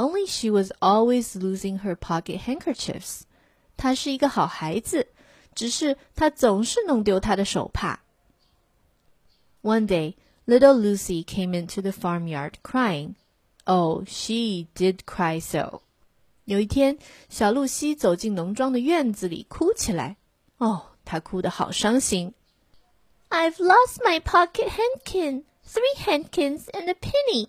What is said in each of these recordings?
only she was always losing her pocket handkerchiefs. 她是一个好孩子，只是她总是弄丢她的手帕。One day, little Lucy came into the farmyard crying. Oh, she did cry so. 有一天，小露西走进农庄的院子里，哭起来。哦，她哭得好伤心。I've lost my pocket handkin, three handkins and a penny.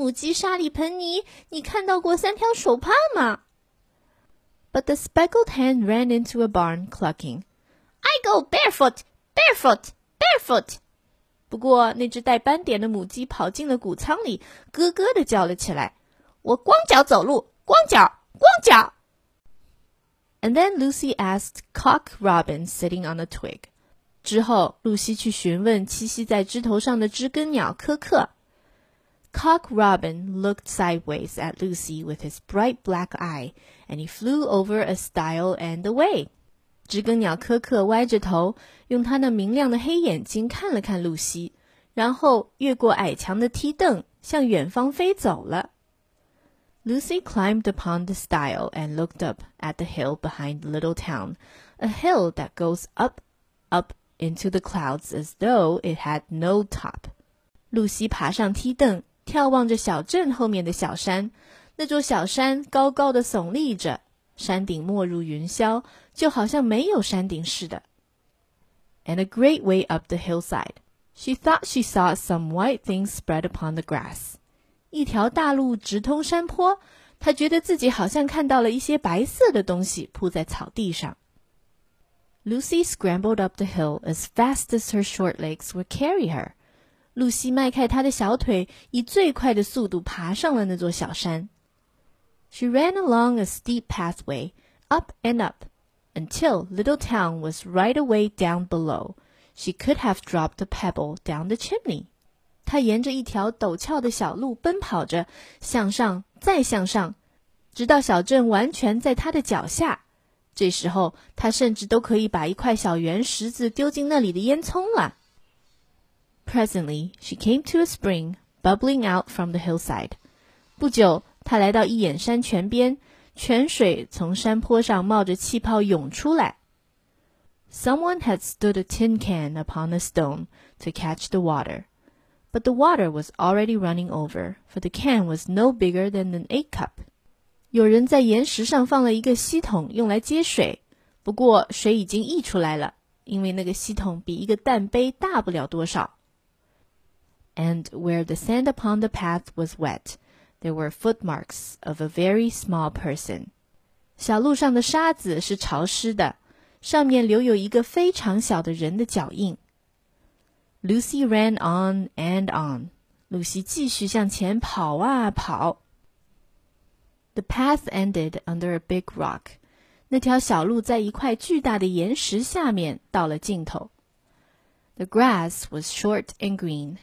母鸡莎莉彭尼，你看到过三条手帕吗？But the speckled hen ran into a barn, clucking, "I go barefoot, barefoot, barefoot." 不过那只带斑点的母鸡跑进了谷仓里，咯咯地叫了起来：“我光脚走路，光脚，光脚。” And then Lucy asked Cock Robin sitting on a twig. 之后，露西去询问栖息在枝头上的知更鸟科克。Cock Robin looked sideways at Lucy with his bright black eye, and he flew over a stile and away. 知更鸟科克歪着头，用他那明亮的黑眼睛看了看露西，然后越过矮墙的梯凳，向远方飞走了。Lucy climbed upon the stile and looked up at the hill behind the little town, a hill that goes up, up into the clouds as though it had no top. 露西爬上梯凳， 眺望着小镇后面的小山。那座小山高高的耸立着，山顶没入云霄，就好像没有山顶似的。And a great way up the hillside, she thought she saw some white things spread upon the grass. 一条大路直通山坡，他觉得自己好像看到了一些白色的东西铺在草地上。Lucy scrambled up the hill as fast as her short legs would carry her。 露西迈开她的小腿，以最快的速度爬上了那座小山。She ran along a steep pathway, up and up, until Little Town was right away down below. She could have dropped a pebble down the chimney. 她沿着一条陡峭的小路奔跑着，向上，再向上，直到小镇完全在她的脚下。这时候，她甚至都可以把一块小圆石子丢进那里的烟囱了。Presently, she came to a spring bubbling out from the hillside. 不久，她来到一眼山泉边，泉水从山坡上冒着气泡涌出来。Someone had stood a tin can upon a stone to catch the water but the water was already running over, for the can was no bigger than an egg cup. 有人在岩石上放了一个吸桶，用来接水。不过水已经溢出来了，因为那个吸桶比一个蛋杯大不了多少。 And where the sand upon the path was wet, there were footmarks of a very small person. 小路上的沙子是潮湿的，上面留有一个非常小的人的脚印。Lucy ran on and on. 露西继续向前跑啊跑。The path ended under a big rock. 那条小路在一块巨大的岩石下面到了尽头。The grass was short and green,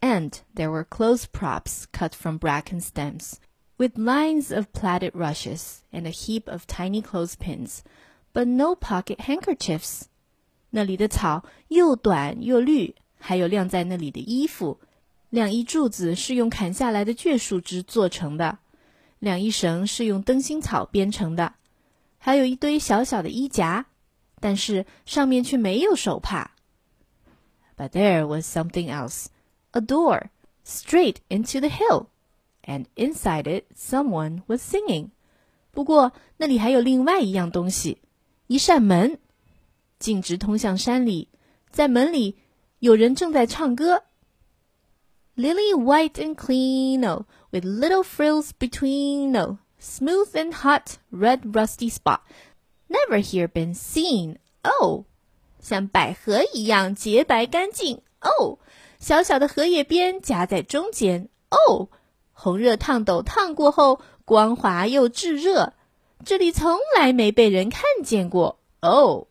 and there were clothes props cut from bracken stems, with lines of plaited rushes and a heap of tiny clothespins, but no pocket handkerchiefs. 那里的草又短又绿。还有晾在那里的衣服，晾衣柱子是用砍下来的倔树枝做成的，晾衣绳是用灯芯草编成的，还有一堆小小的衣夹，但是上面却没有手帕。But there was something else, a door straight into the hill, and inside it someone was singing. 不过那里还有另外一样东西，一扇门，径直通向山里。在门里，有人正在唱歌。Lily white and clean, oh, with little frills between, oh, smooth and hot, red rusty spot, never here been seen, oh. 像百合一样洁白干净哦， 小小的荷叶边夹在中间哦，红热烫斗烫过后光滑又炙热，这里从来没被人看见过哦。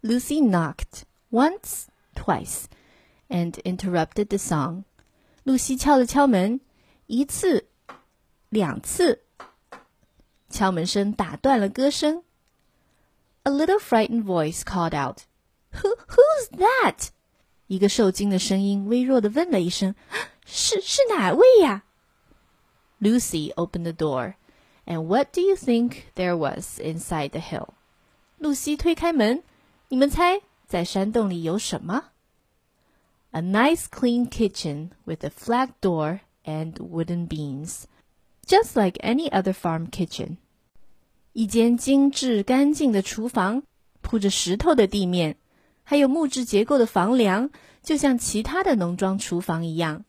Lucy knocked once, twice, and interrupted the song. 露西敲了敲门，一次，两次，敲门声打断了歌声。A little frightened voice called out, "Who, who's that?" 一个受惊的声音微弱的问了一声：“是是哪位呀？” Lucy opened the door, and what do you think there was inside the hill? 露西推开门，你们猜在山洞里有什么？A nice clean kitchen with a flat door and wooden beams, just like any other farm kitchen. 一间精致干净的厨房，铺着石头的地面， 还有木质结构的房梁，就像其他的农庄厨房一样。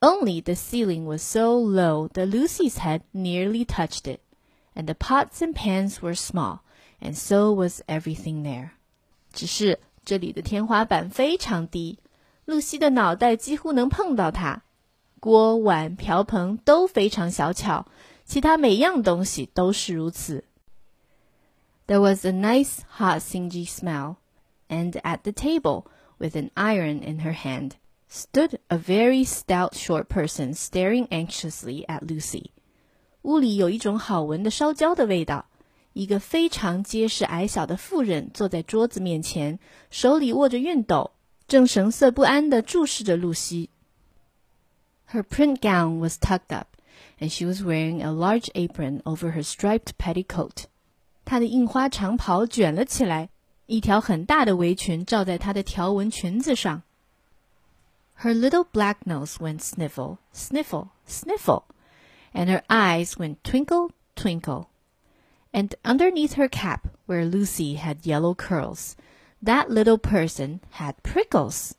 Only the ceiling was so low that Lucy's head nearly touched it, and the pots and pans were small, and so was everything there. 只是这里的天花板非常低，露西的脑袋几乎能碰到它。锅碗瓢盆都非常小巧。其他每样东西都是如此。There was a nice hot singy smell, and at the table, with an iron in her hand, stood a very stout short person staring anxiously at Lucy. 屋里有一种好闻的烧焦的味道。一个非常结实矮小的妇人坐在桌子面前，手里握着熨斗，正神色不安地注视着露西。Her print gown was tucked up and she was wearing a large apron over her striped petticoat. 她的印花长袍卷了起来， 一条很大的围裙罩在她的条纹裙子上。Her little black nose went sniffle, sniffle, sniffle, and her eyes went twinkle, twinkle. And underneath her cap, where Lucy had yellow curls, that little person had prickles.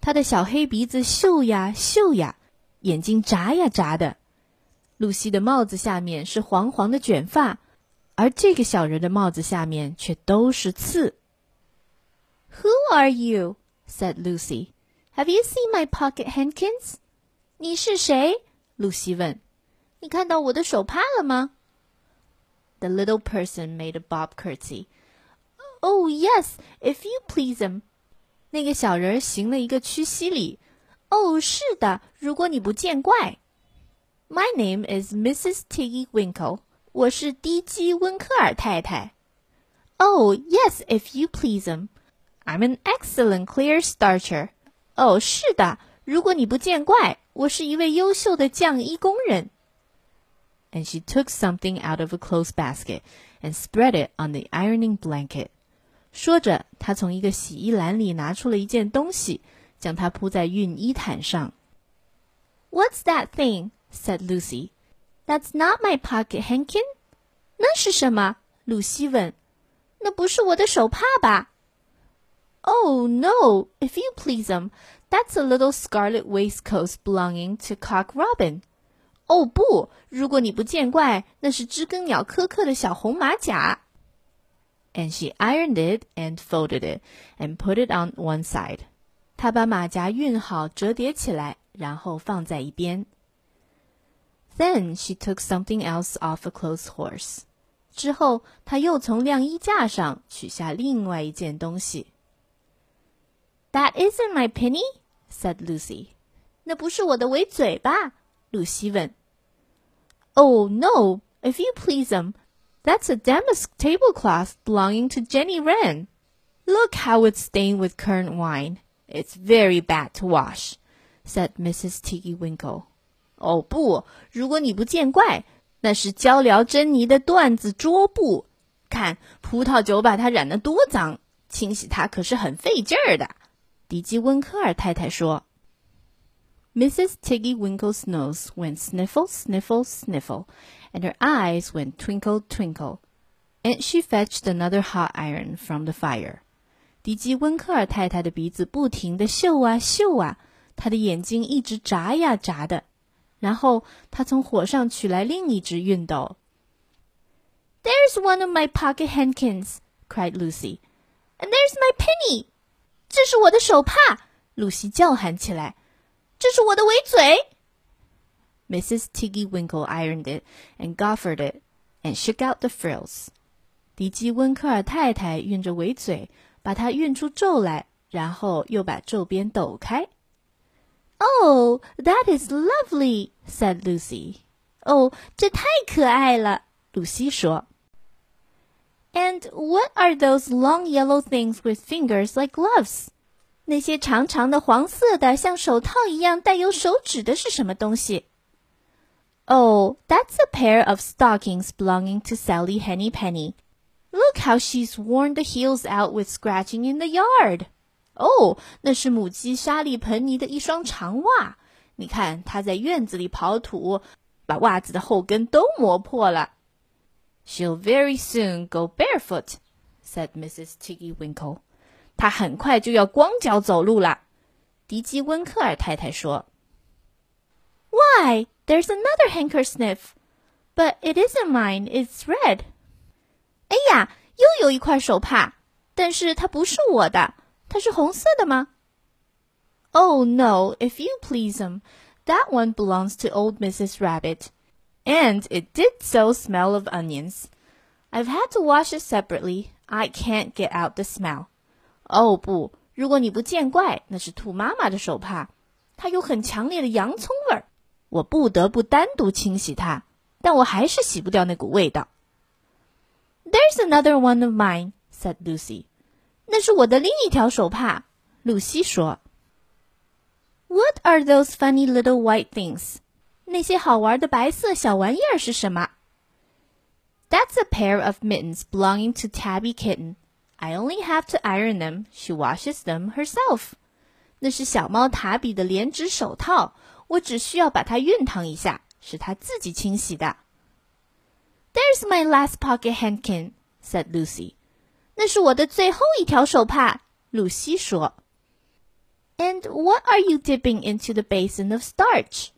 她的小黑鼻子嗅呀嗅呀，眼睛眨呀眨的。露西的帽子下面是黄黄的卷发， 而这个小人的帽子下面却都是刺。Who are you? said Lucy. Have you seen my pocket handkins? 你是谁？露西问。你看到我的手帕了吗？The little person made a bob curtsy. Oh yes, if you please, him. 那个小人行了一个屈膝礼。哦，是的，如果你不见怪。my name is Mrs. Tiggy Winkle. 我是低基温克尔太太。Oh, yes, if you please, em. I'm an excellent clear starcher. 哦，是的，如果你不见怪，我是一位优秀的匠衣工人。And she took something out of a clothes basket and spread it on the ironing blanket. 说着，她从一个洗衣篮里拿出了一件东西，将它铺在熨衣毯上。What's that thing? said Lucy. That's not my pocket handkin. 那是什么？露西问。那不是我的手帕吧？Oh no, if you please, um, that's a little scarlet waistcoat belonging to Cock Robin. 哦不，如果你不见怪，那是知更鸟科克的小红马甲。And she ironed it and folded it and put it on one side. 她把马甲熨好，折叠起来，然后放在一边。 then she took something else off a clothes horse. 之后，她又从晾衣架上取下另外一件东西。That isn't my penny," said Lucy. 那不是我的围嘴吧？露西问。Oh no, if you please, um, that's a damask tablecloth belonging to Jenny Wren. Look how it's stained with currant wine. It's very bad to wash," said Mrs. Tiggy Winkle. 哦不，如果你不见怪，那是焦疗珍妮的缎子桌布。看葡萄酒把它染得多脏，清洗它可是很费劲儿的。迪基温科尔太太说。Mrs. Tiggy Winkle's nose went sniffle, sniffle, sniffle, and her eyes went twinkle twinkle. And she fetched another hot iron from the fire. 迪基温克尔太太的鼻子不停地嗅啊嗅啊，她的眼睛一直眨呀眨的。然后她从火上取来另一只熨斗。There's one of my pocket handkins, cried Lucy. And there's my penny. 这是我的手帕，露西叫喊起来。这是我的围嘴。Mrs. Tiggy Winkle ironed it and goffered it and shook out the frills. 迪基温克尔太太熨着围嘴，把它熨出皱来，然后又把皱边抖开。 Oh, that is lovely," said Lucy. 哦，这太可爱了，露西说。And what are those long yellow things with fingers like gloves? 那些长长的黄色的，像手套一样带有手指的是什么东西？Oh, that's a pair of stockings belonging to Sally Henny Penny. Look how she's worn the heels out with scratching in the yard. 哦，那是母鸡莎莉·彭尼的一双长袜。你看，她在院子里刨土，把袜子的后跟都磨破了。She'll very soon go barefoot," said Mrs. Tiggy Winkle. 她很快就要光脚走路了。迪基温克尔太太说。Why, there's another handkersniff, but it isn't mine. It's red. 哎呀，又有一块手帕，但是它不是我的，它是红色的吗？Oh no, if you please, um, that one belongs to old Mrs. Rabbit, and it did so smell of onions. I've had to wash it separately. I can't get out the smell. 哦不，如果你不见怪，那是兔妈妈的手帕，它有很强烈的洋葱味儿，我不得不单独清洗它，但我还是洗不掉那股味道。There's another one of mine," said Lucy. 那是我的另一条手帕，露西说。What are those funny little white things? 那些好玩的白色小玩意儿是什么？That's a pair of mittens belonging to Tabby Kitten. I only have to iron them. She washes them herself. 那是小猫塔比的连指手套，我只需要把它熨烫一下，是它自己清洗的。There's my last pocket handkin," said Lucy. 那是我的最后一条手帕，露西说。And what are you dipping into the basin of starch?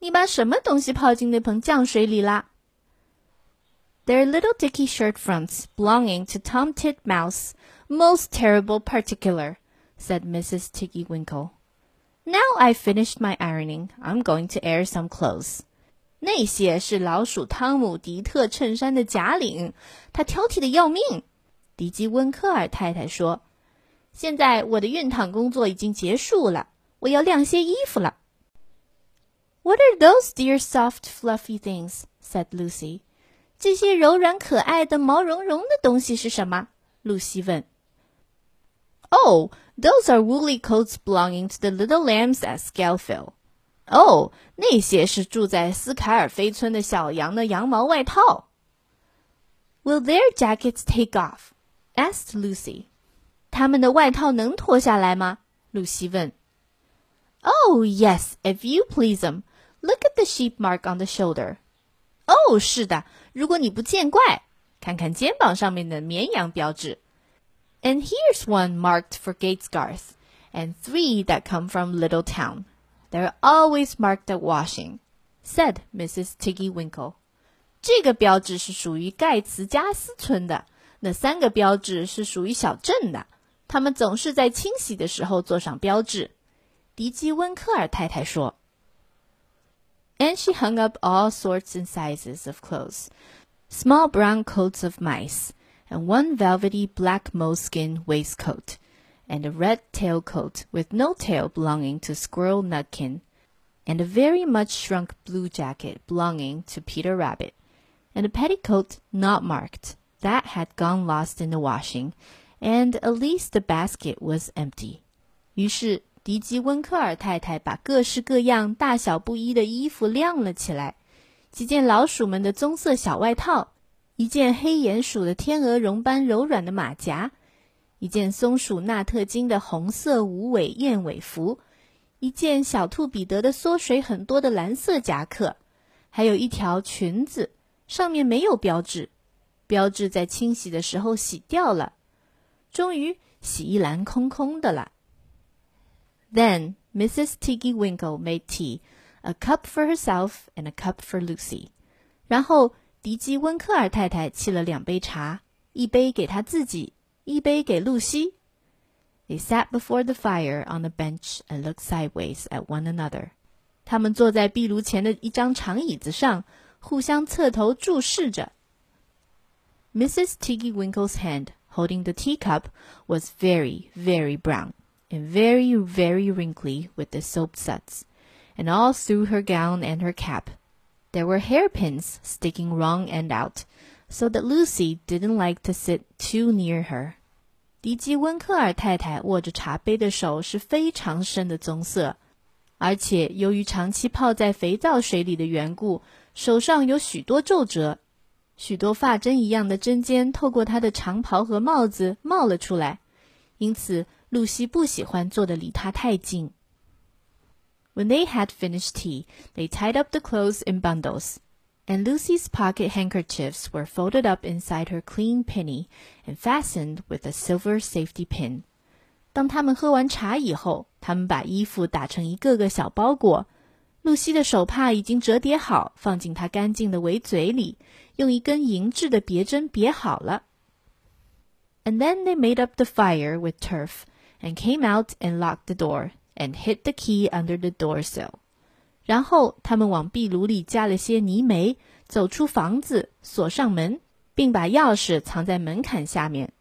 你把什么东西泡进那盆酱水里啦？they're little dicky shirt fronts belonging to Tom Titmouse. Most terrible particular, said Mrs. Tiggy Winkle. Now I've finished my ironing. I'm going to air some clothes. 那些是老鼠汤姆迪特衬衫的假领，他挑剔的要命。 迪基温克尔太太说：“现在我的熨烫工作已经结束了，我要晾些衣服了。” What are those dear soft fluffy things? said Lucy. 这些柔软可爱的毛茸茸的东西是什么？露西问。Oh, those are woolly coats belonging to the little lambs at Skelghyl. 哦，那些是住在斯凯尔菲村的小羊的羊毛外套。Will oh, their jackets take off? asked Lucy. 他们的外套能脱下来吗？露西问。Oh, yes, if you please them. Look at the sheep mark on the shoulder. 哦，是的，如果你不见怪，看看肩膀上面的绵羊标志。And here's one marked for Gatesgarth, and three that come from Little Town. They're always marked at washing," said Mrs. Tiggy Winkle. 这个标志是属于盖茨加斯村的， 那三个标志是属于小镇的，他们总是在清洗的时候做上标志。迪基温克尔太太说。and she hung up all sorts and sizes of clothes small brown coats of mice, and one velvety black moleskin waistcoat, and a red tailcoat with no tail belonging to Squirrel Nutkin, and a very much shrunk blue jacket belonging to Peter Rabbit, and a petticoat not marked That had gone lost in the washing, and at least the basket was empty. 于是迪基温克尔太太把各式各样、大小不一的衣服晾了起来：几件老鼠们的棕色小外套，一件黑鼹鼠的天鹅绒般柔软的马甲，一件松鼠纳特金的红色无尾燕尾服，一件小兔彼得的缩水很多的蓝色夹克，还有一条裙子，上面没有标志，标志在清洗的时候洗掉了。终于，洗衣篮空空的了。Then Mrs. Tiggy Winkle made tea, a cup for herself and a cup for Lucy. 然后迪基温克尔太太沏了两杯茶，一杯给她自己，一杯给露西。They sat before the fire on the bench and looked sideways at one another. 他们坐在壁炉前的一张长椅子上，互相侧头注视着。 Mrs. Tiggy Winkle's hand holding the teacup was very, very brown and very, very wrinkly with the soap suds, and all through her gown and her cap. There were hairpins sticking wrong end out, so that Lucy didn't like to sit too near her. 迪基温克尔太太握着茶杯的手是非常深的棕色，而且由于长期泡在肥皂水里的缘故，手上有许多皱褶， 许多发针一样的针尖透过她的长袍和帽子冒了出来，因此露西不喜欢坐得离她太近。When they had finished tea, they tied up the clothes in bundles, and Lucy's pocket handkerchiefs were folded up inside her clean penny and fastened with a silver safety pin. 当他们喝完茶以后，他们把衣服打成一个个小包裹。 露西的手帕已经折叠好，放进她干净的围嘴里，用一根银质的别针别好了。And then they made up the fire with turf, and came out and locked the door, and hid the key under the door sill. 然后他们往壁炉里加了些泥煤，走出房子，锁上门，并把钥匙藏在门槛下面。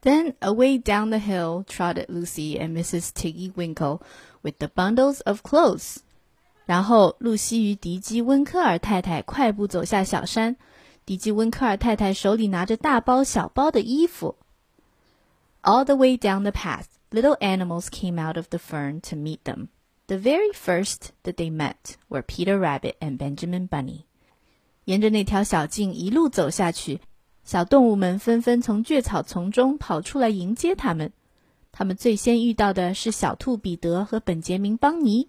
Then away down the hill trotted Lucy and Mrs. Tiggy Winkle with the bundles of clothes. 然后，露西与迪基温科尔太太快步走下小山。迪基温科尔太太手里拿着大包小包的衣服。All the way down the path, little animals came out of the fern to meet them. The very first that they met were Peter Rabbit and Benjamin Bunny. 沿着那条小径一路走下去，小动物们纷纷从蕨草丛中跑出来迎接他们。 他们最先遇到的是小兔彼得和本杰明·邦尼。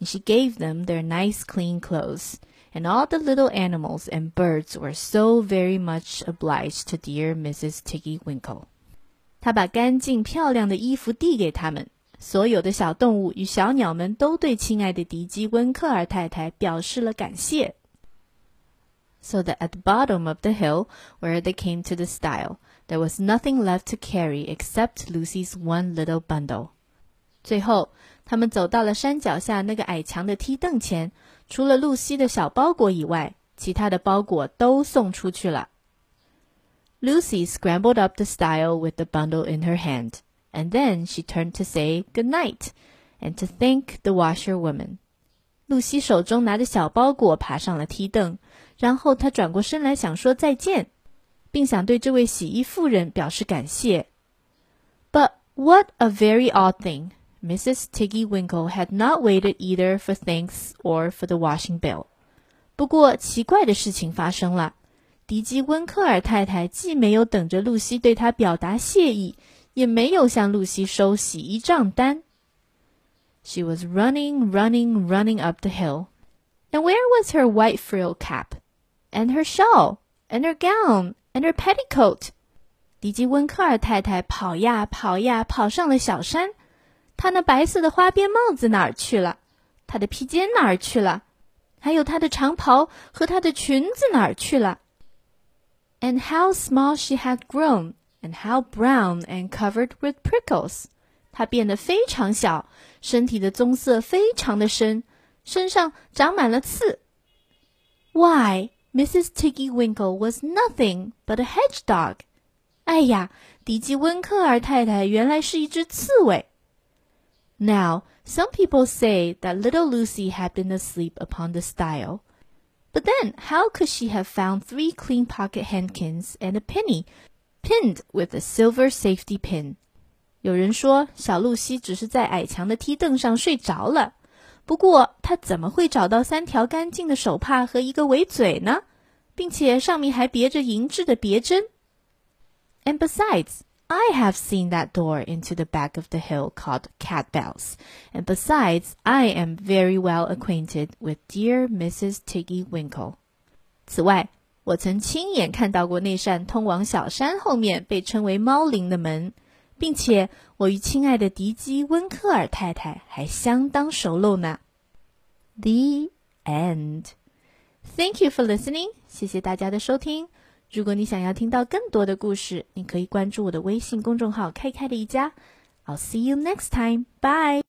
And she gave them their nice clean clothes, and all the little animals and birds were so very much obliged to dear Mrs. Tiggy Winkle. 她把干净漂亮的衣服递给他们，所有的小动物与小鸟们都对亲爱的迪基温克尔太太表示了感谢。So that at the bottom of the hill, where they came to the stile, there was nothing left to carry except Lucy's one little bundle. 最后，他们走到了山脚下那个矮墙的梯凳前，除了露西的小包裹以外，其他的包裹都送出去了。Lucy scrambled up the stile with the bundle in her hand, and then she turned to say good night and to thank the washerwoman. 露西手中拿着小包裹爬上了梯凳，然后她转过身来想说再见。 并想对这位洗衣妇人表示感谢。But what a very odd thing! Mrs. Tiggy Winkle had not waited either for thanks or for the washing bill. 不过奇怪的事情发生了，迪基温克尔太太既没有等着露西对她表达谢意，也没有向露西收洗衣账单。She was running, running, running up the hill. And where was her white frill cap? And her shawl? And her gown? and her petticoat。迪基温克尔太太跑呀跑呀，跑上了小山。她那白色的花边帽子哪儿去了？她的披肩哪儿去了？还有她的长袍和她的裙子哪儿去了？And how small she had grown, and how brown and covered with prickles。她变得非常小，身体的棕色非常的深，身上长满了刺。Why? Mrs. Tiggy Winkle was nothing but a hedgehog. 哎呀，迪基温克尔太太原来是一只刺猬。Now, some people say that little Lucy had been asleep upon the stile. But then, how could she have found three clean pocket handkins and a penny, pinned with a silver safety pin? 有人说，小露西只是在矮墙的梯凳上睡着了。 不过，他怎么会找到三条干净的手帕和一个围嘴呢？并且上面还别着银质的别针。And besides, I have seen that door into the back of the hill called Cat Bells, and besides, I am very well acquainted with dear Mrs. Tiggy Winkle. 此外，我曾亲眼看到过那扇通往小山后面被称为猫林的门， 并且我与亲爱的迪基温克尔太太还相当熟络呢。The end. Thank you for listening. 谢谢大家的收听。如果你想要听到更多的故事，你可以关注我的微信公众号“开开的一家”。I'll see you next time. Bye.